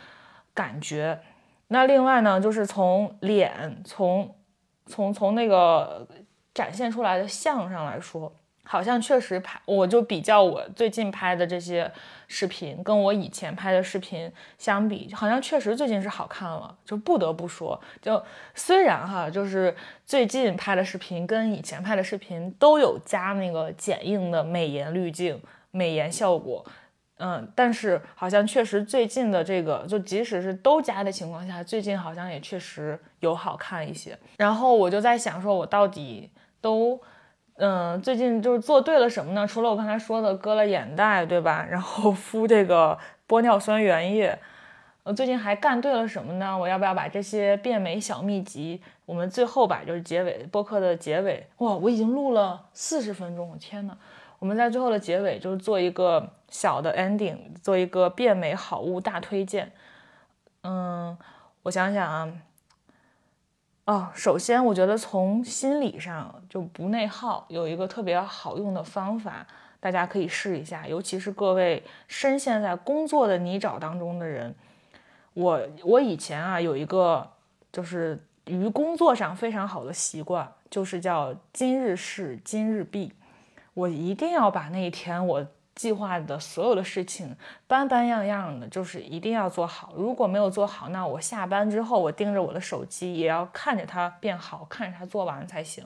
感觉。那另外呢，就是从脸从。从从那个展现出来的像上来说，好像确实拍，我就比较我最近拍的这些视频，跟我以前拍的视频相比，好像确实最近是好看了。就不得不说，就虽然哈，就是最近拍的视频跟以前拍的视频都有加那个剪映的美颜滤镜、美颜效果。嗯，但是好像确实最近的这个，就即使是都加的情况下，最近好像也确实有好看一些。然后我就在想，说我到底都，嗯，最近就是做对了什么呢？除了我刚才说的割了眼袋，对吧？然后敷这个玻尿酸原液，呃，最近还干对了什么呢？我要不要把这些变美小秘籍，我们最后吧，就是结尾播客的结尾，哇，我已经录了四十分钟，我天呐！我们在最后的结尾就是做一个小的 ending，做一个变美好物大推荐。嗯，我想想啊，哦，首先我觉得从心理上就不内耗，有一个特别好用的方法，大家可以试一下，尤其是各位深陷在工作的泥沼当中的人。我我以前啊有一个就是于工作上非常好的习惯，就是叫今日事今日毕。我一定要把那一天我计划的所有的事情，斑斑样样的，就是一定要做好。如果没有做好，那我下班之后，我盯着我的手机，也要看着它变好，看着它做完才行。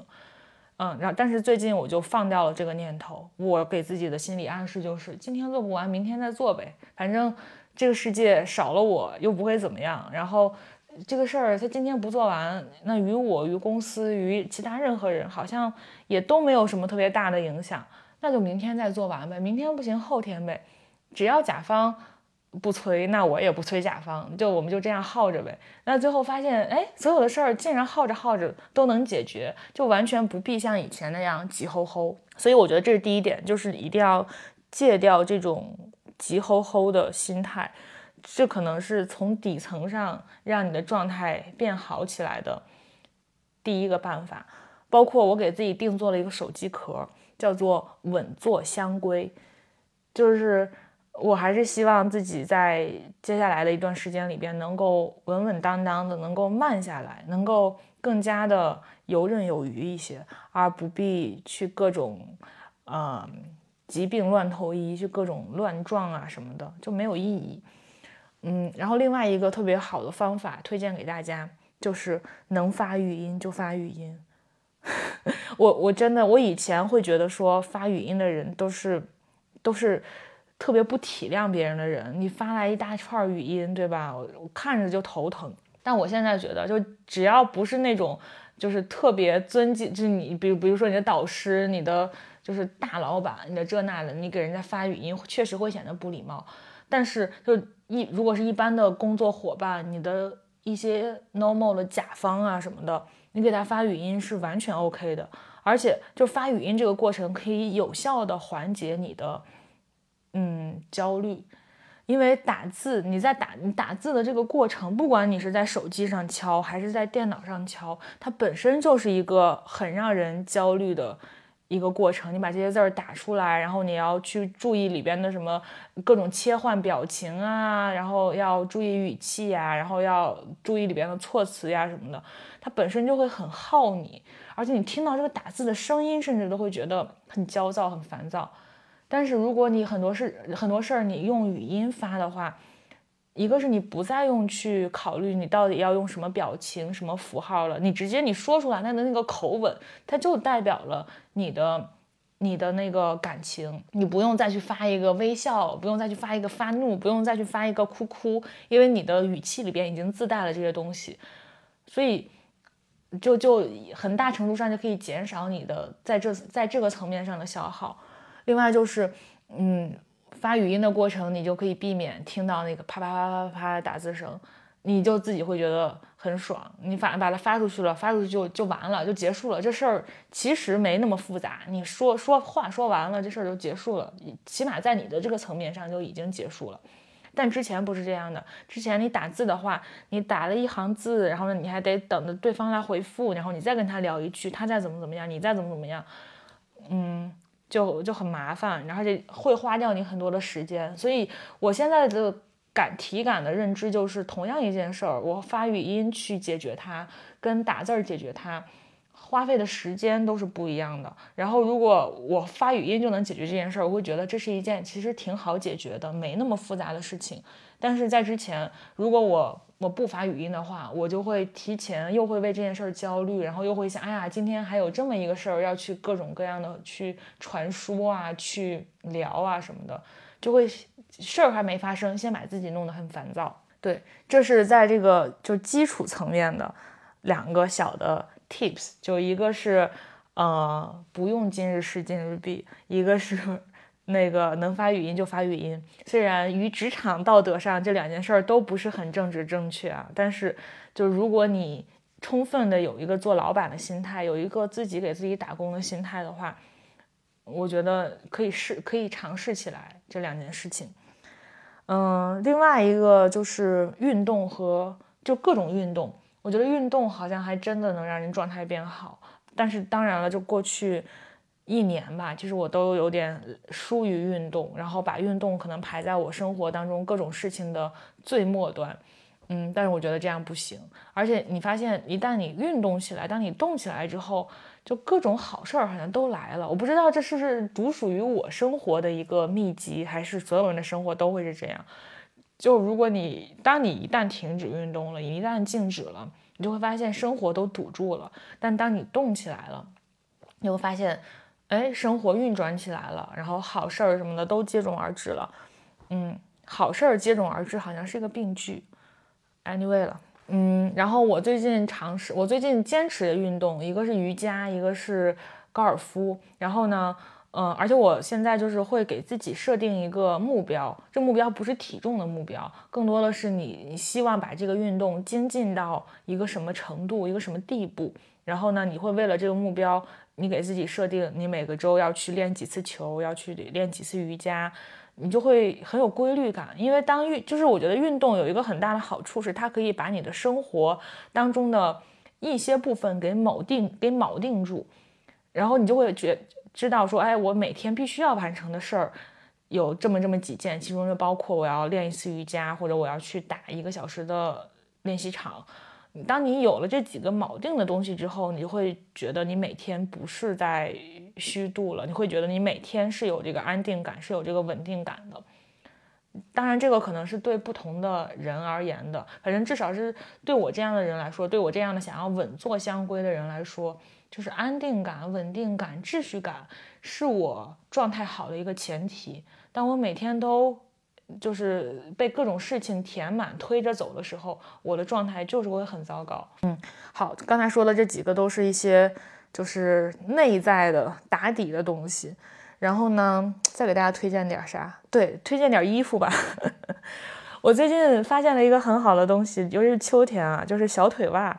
嗯，然后但是最近我就放掉了这个念头。我给自己的心理暗示就是，今天做不完，明天再做呗。反正这个世界少了我又不会怎么样。然后这个事儿他今天不做完，那于我、于公司、于其他任何人，好像。也都没有什么特别大的影响，那就明天再做完呗。明天不行，后天呗。只要甲方不催，那我也不催甲方，就我们就这样耗着呗。那最后发现，哎，所有的事儿竟然耗着耗着都能解决，就完全不必像以前那样急吼吼。所以我觉得这是第一点，就是一定要戒掉这种急吼吼的心态。这可能是从底层上让你的状态变好起来的第一个办法。包括我给自己定做了一个手机壳，叫做稳坐香归，就是我还是希望自己在接下来的一段时间里边能够稳稳当当的，能够慢下来，能够更加的游刃有余一些，而不必去各种，呃，疾病乱投医，去各种乱撞啊什么的，就没有意义。嗯，然后另外一个特别好的方法推荐给大家，就是能发语音就发语音。我我真的，我以前会觉得说发语音的人都是都是特别不体谅别人的人。你发来一大串语音，对吧？我看着就头疼。但我现在觉得，就只要不是那种就是特别尊敬，就是你，比如比如说你的导师、你的就是大老板、你的这那的，你给人家发语音确实会显得不礼貌。但是就一如果是一般的工作伙伴，你的一些 normal 的甲方啊什么的。你给他发语音是完全 OK 的，而且就发语音这个过程可以有效的缓解你的嗯焦虑，因为打字你在打你打字的这个过程，不管你是在手机上敲还是在电脑上敲，它本身就是一个很让人焦虑的。一个过程，你把这些字儿打出来，然后你要去注意里边的什么各种切换表情啊，然后要注意语气呀，然后要注意里边的措辞呀什么的，它本身就会很耗你，而且你听到这个打字的声音，甚至都会觉得很焦躁、很烦躁。但是如果你很多事很多事儿你用语音发的话，一个是你不再用去考虑你到底要用什么表情、什么符号了，你直接你说出来，它的那个口吻，它就代表了你的你的那个感情，你不用再去发一个微笑，不用再去发一个发怒，不用再去发一个哭哭，因为你的语气里边已经自带了这些东西，所以就就很大程度上就可以减少你的在这在这个层面上的消耗。另外就是，嗯，发语音的过程，你就可以避免听到那个啪啪啪啪啪的打字声，你就自己会觉得很爽。你反正把它发出去了，发出去就就完了，就结束了。这事儿其实没那么复杂，你说说话说完了，这事儿就结束了。起码在你的这个层面上就已经结束了。但之前不是这样的，之前你打字的话，你打了一行字，然后呢，你还得等着对方来回复，然后你再跟他聊一句，他再怎么怎么样，你再怎么怎么样，嗯。就就很麻烦，然后就会花掉你很多的时间，所以我现在的感体感的认知就是，同样一件事儿，我发语音去解决它，跟打字儿解决它，花费的时间都是不一样的。然后如果我发语音就能解决这件事儿，我会觉得这是一件其实挺好解决的，没那么复杂的事情。但是在之前，如果我我不发语音的话，我就会提前又会为这件事儿焦虑，然后又会想，哎呀，今天还有这么一个事儿要去各种各样的去传输啊，去聊啊什么的，就会事儿还没发生，先把自己弄得很烦躁。对，这是在这个就基础层面的两个小的 tips，就一个是呃不用今日事今日毕，一个是。那个能发语音就发语音，虽然于职场道德上这两件事儿都不是很正直正确啊，但是就如果你充分的有一个做老板的心态，有一个自己给自己打工的心态的话，我觉得可以试，可以尝试起来这两件事情。嗯，另外一个就是运动和就各种运动，我觉得运动好像还真的能让人状态变好，但是当然了，就过去。一年吧，其实我都有点疏于运动，然后把运动可能排在我生活当中各种事情的最末端，嗯，但是我觉得这样不行。而且你发现，一旦你运动起来，当你动起来之后，就各种好事儿好像都来了。我不知道这是不是独属于我生活的一个秘籍，还是所有人的生活都会是这样。就如果你当你一旦停止运动了，一旦静止了，你就会发现生活都堵住了。但当你动起来了，你会发现。哎，生活运转起来了，然后好事儿什么的都接踵而至了。嗯，好事儿接踵而至好像是一个病句。Anyway 了，嗯，然后我最近尝试，我最近坚持的运动，一个是瑜伽，一个是高尔夫。然后呢，嗯，而且我现在就是会给自己设定一个目标，这目标不是体重的目标，更多的是你你希望把这个运动精进到一个什么程度，一个什么地步。然后呢，你会为了这个目标。你给自己设定，你每个周要去练几次球，要去练几次瑜伽，你就会很有规律感。因为当运，就是我觉得运动有一个很大的好处是，它可以把你的生活当中的一些部分给铆定，给铆定住，然后你就会觉知道说，哎，我每天必须要完成的事儿有这么这么几件，其中就包括我要练一次瑜伽，或者我要去打一个小时的练习场。当你有了这几个锚定的东西之后，你就会觉得你每天不是在虚度了，你会觉得你每天是有这个安定感，是有这个稳定感的。当然，这个可能是对不同的人而言的，反正至少是对我这样的人来说，对我这样的想要稳坐香闺的人来说，就是安定感、稳定感、秩序感是我状态好的一个前提。当我每天都。就是被各种事情填满、推着走的时候，我的状态就是会很糟糕。嗯，好，刚才说的这几个都是一些就是内在的打底的东西。然后呢，再给大家推荐点啥？对，推荐点衣服吧。我最近发现了一个很好的东西，尤其是秋天啊，就是小腿袜。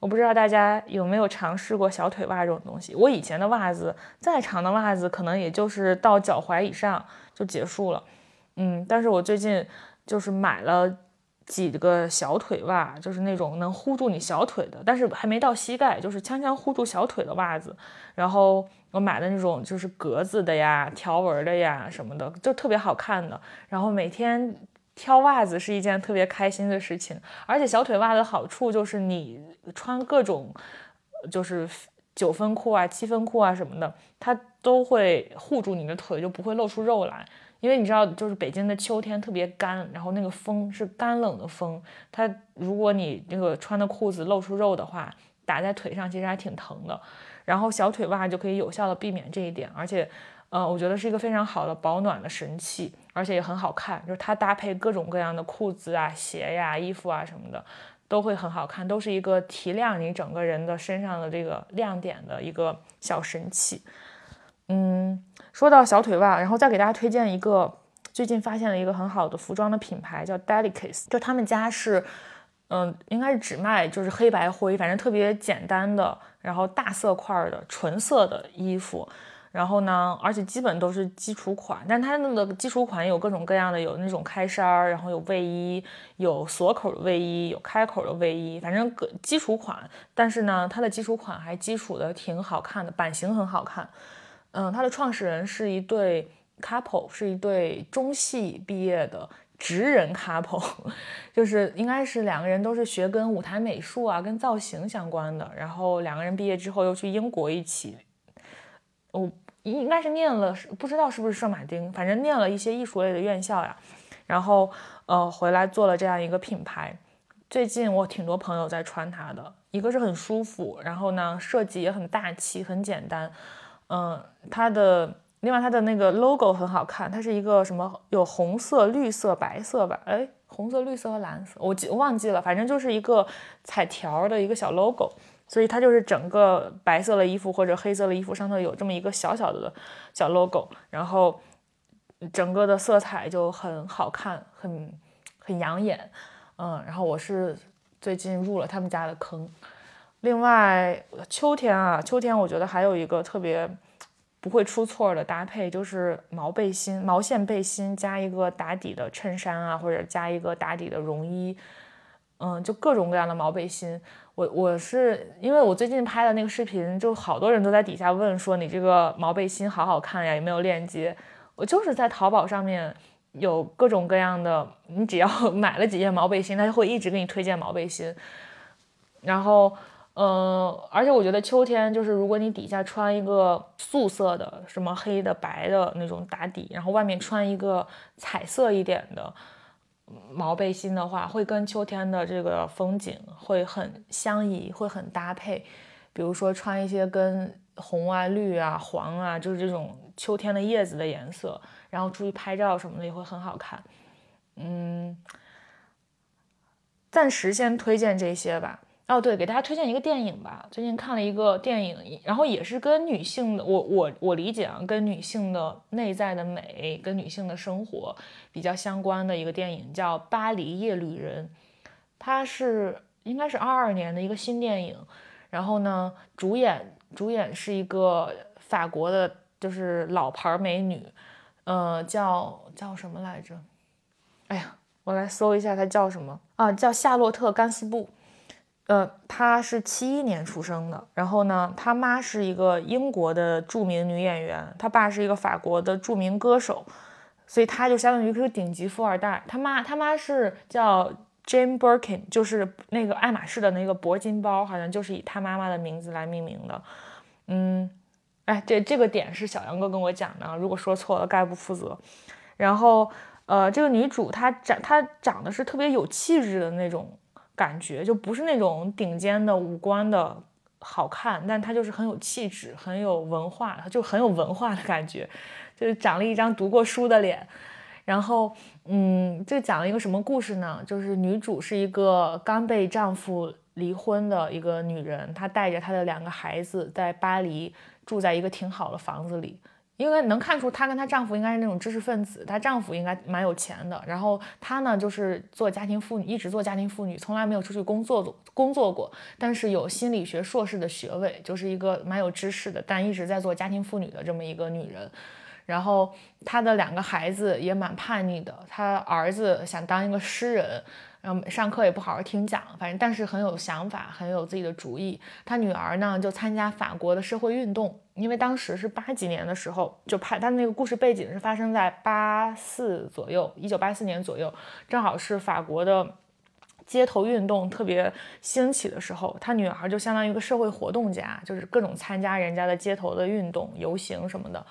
我不知道大家有没有尝试过小腿袜这种东西。我以前的袜子，再长的袜子可能也就是到脚踝以上就结束了。嗯，但是我最近就是买了几个小腿袜，就是那种能护住你小腿的，但是还没到膝盖，就是锵锵护住小腿的袜子。然后我买的那种就是格子的呀、条纹的呀什么的，就特别好看的。然后每天挑袜子是一件特别开心的事情，而且小腿袜的好处就是你穿各种就是九分裤啊、七分裤啊什么的，它都会护住你的腿，就不会露出肉来。因为你知道，就是北京的秋天特别干，然后那个风是干冷的风，它如果你那个穿的裤子露出肉的话，打在腿上其实还挺疼的。然后小腿袜就可以有效的避免这一点，而且，呃，我觉得是一个非常好的保暖的神器，而且也很好看，就是它搭配各种各样的裤子啊、鞋呀、衣服啊什么的。都会很好看，都是一个提亮你整个人的身上的这个亮点的一个小神器。嗯，说到小腿袜，然后再给大家推荐一个最近发现了一个很好的服装的品牌，叫 Delicates，就他们家是，嗯，应该是只卖就是黑白灰，反正特别简单的，然后大色块的纯色的衣服。然后呢，而且基本都是基础款，但它那个基础款有各种各样的，有那种开衫儿，然后有卫衣，有锁口的卫衣，有开口的卫衣，反正各基础款。但是呢，它的基础款还基础的挺好看的，版型很好看。嗯，它的创始人是一对 couple，是一对中戏毕业的职人 couple，就是应该是两个人都是学跟舞台美术啊、跟造型相关的。然后两个人毕业之后又去英国一起，哦。应该是念了，不知道是不是圣马丁，反正念了一些艺术类的院校呀，然后呃回来做了这样一个品牌。最近我挺多朋友在穿它的，一个是很舒服，然后呢设计也很大气，很简单。嗯，它的另外它的那个 logo 很好看，它是一个什么有红色、绿色、白色吧？哎，红色、绿色和蓝色，我记我忘记了，反正就是一个彩条的一个小 logo。所以它就是整个白色的衣服或者黑色的衣服上头有这么一个小小的小 logo，然后整个的色彩就很好看，很很养眼，嗯，然后我是最近入了他们家的坑。另外秋天啊，秋天我觉得还有一个特别不会出错的搭配，就是毛背心、毛线背心加一个打底的衬衫啊，或者加一个打底的绒衣，嗯，就各种各样的毛背心。我我是因为我最近拍的那个视频，就好多人都在底下问说你这个毛背心好好看呀，有没有链接？我就是在淘宝上面有各种各样的，你只要 买了几件毛背心，他就会一直给你推荐毛背心。然后，嗯，而且我觉得秋天就是如果你底下穿一个素色的，什么黑的、白的那种打底，然后外面穿一个彩色一点的。毛背心的话，会跟秋天的这个风景会很相宜，会很搭配。比如说穿一些跟红啊、绿啊、黄啊，就是这种秋天的叶子的颜色，然后出去拍照什么的也会很好看。嗯，暂时先推荐这些吧。哦，对，给大家推荐一个电影吧。最近看了一个电影，然后也是跟女性的，我我我理解啊，跟女性的内在的美，跟女性的生活比较相关的一个电影，叫《巴黎夜旅人》。它是应该是二二年的一个新电影。然后呢，主演主演是一个法国的，就是老牌美女，呃，叫叫什么来着？哎呀，我来搜一下她叫什么啊？叫夏洛特·甘斯布。呃，她是七一年出生的，然后呢，她妈是一个英国的著名女演员，她爸是一个法国的著名歌手，所以她就相当于是顶级富二代。她妈，她妈是叫 Jane Birkin，就是那个爱马仕的那个铂金包，好像就是以她妈妈的名字来命名的。嗯，哎，这这个点是小杨哥跟我讲的，如果说错了概不负责。然后，呃，这个女主她长她长得是特别有气质的那种。感觉就不是那种顶尖的五官的好看，但他就是很有气质，很有文化，她就很有文化的感觉，就是长了一张读过书的脸。然后，嗯，这讲了一个什么故事呢？就是女主是一个刚被丈夫离婚的一个女人，她带着她的两个孩子在巴黎住在一个挺好的房子里。因为能看出她跟她丈夫应该是那种知识分子，她丈夫应该蛮有钱的。然后她呢，就是做家庭妇女，一直做家庭妇女，从来没有出去工作做工作过。但是有心理学硕士的学位，就是一个蛮有知识的，但一直在做家庭妇女的这么一个女人。然后她的两个孩子也蛮叛逆的，她儿子想当一个诗人。嗯，上课也不好好听讲，反正但是很有想法，很有自己的主意。她女儿呢，就参加法国的社会运动，因为当时是八几年的时候，就拍他那个故事背景是发生在八四左右，一九八四年左右，正好是法国的街头运动特别兴起的时候，他女儿就相当于一个社会活动家，就是各种参加人家的街头的运动、游行什么的。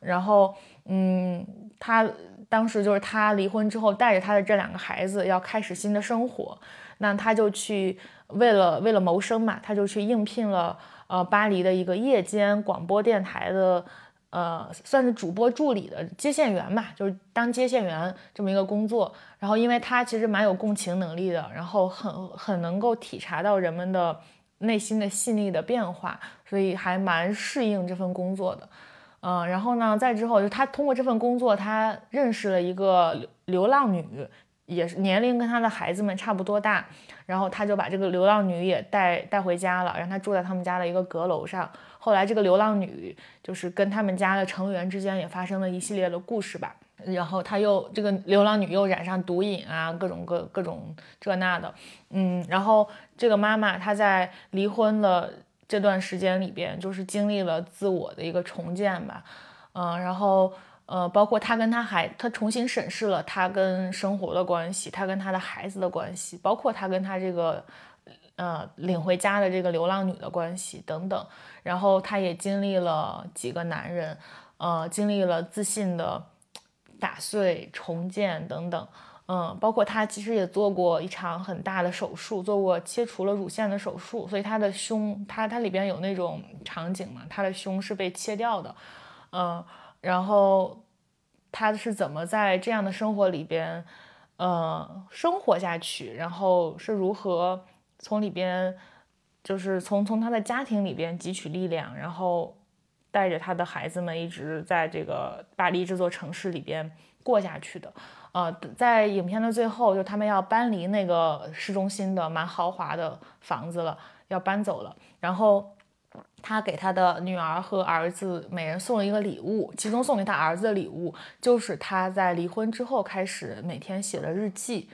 然后，嗯，他当时就是他离婚之后，带着他的这两个孩子要开始新的生活，那他就去为了为了谋生嘛，他就去应聘了呃巴黎的一个夜间广播电台的。呃，算是主播助理的接线员吧，就是当接线员这么一个工作。然后，因为他其实蛮有共情能力的，然后很很能够体察到人们的内心的细腻的变化，所以还蛮适应这份工作的。嗯，然后呢，再之后就他通过这份工作，他认识了一个流流浪女，也是年龄跟他的孩子们差不多大。然后他就把这个流浪女也带带回家了，让她住在他们家的一个阁楼上。后来，这个流浪女就是跟他们家的成员之间也发生了一系列的故事吧。然后，她又这个流浪女又染上毒瘾啊，各种各各种这那的。嗯，然后这个妈妈她在离婚的这段时间里边，就是经历了自我的一个重建吧。嗯，然后呃，包括她跟她孩，她重新审视了她跟生活的关系，她跟她的孩子的关系，包括她跟她这个呃领回家的这个流浪女的关系等等。然后她也经历了几个男人，呃，经历了自信的打碎、重建等等，嗯，包括她其实也做过一场很大的手术，做过切除了乳腺的手术，所以她的胸，她她里边有那种场景嘛，她的胸是被切掉的，嗯，然后他是怎么在这样的生活里边，呃，生活下去，然后是如何从里边。就是从从他的家庭里边汲取力量，然后带着他的孩子们一直在这个巴黎这座城市里边过下去的。呃，在影片的最后，就他们要搬离那个市中心的蛮豪华的房子了，要搬走了。然后他给他的女儿和儿子每人送了一个礼物，其中送给他儿子的礼物就是他在离婚之后开始每天写的日记。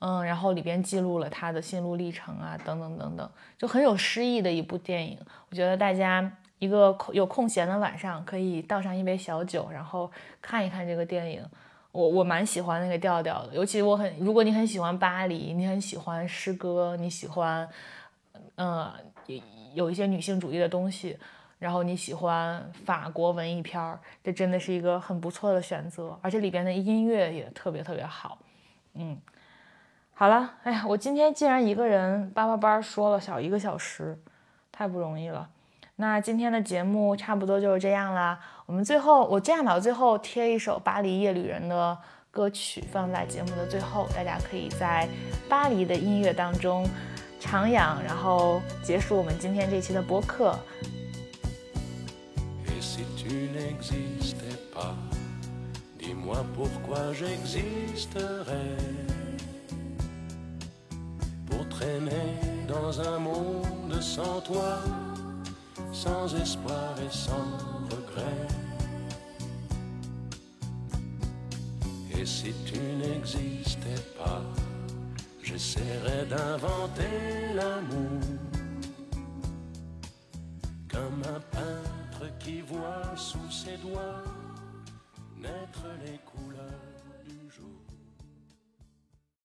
嗯，然后里边记录了他的心路历程啊，等等等等，就很有诗意的一部电影。我觉得大家一个空有空闲的晚上，可以倒上一杯小酒，然后看一看这个电影。我我蛮喜欢那个调调的，尤其我很，如果你很喜欢巴黎，你很喜欢诗歌，你喜欢，嗯，有一些女性主义的东西，然后你喜欢法国文艺片儿，这真的是一个很不错的选择，而且里边的音乐也特别特别好，嗯。好了，哎呀，我今天竟然一个人叭叭叭说了小一个小时，太不容易了。那今天的节目差不多就是这样啦。我们最后，我这样吧，最后贴一首《巴黎夜旅人》的歌曲放在节目的最后，大家可以在巴黎的音乐当中 徜徉，然后结束我们今天这期的播客。traîner dans un monde sans toi, sans espoir et sans regret. Et si tu n'existais pas, j'essaierais d'inventer l'amour, comme un peintre qui voit sous ses doigts naître les jour.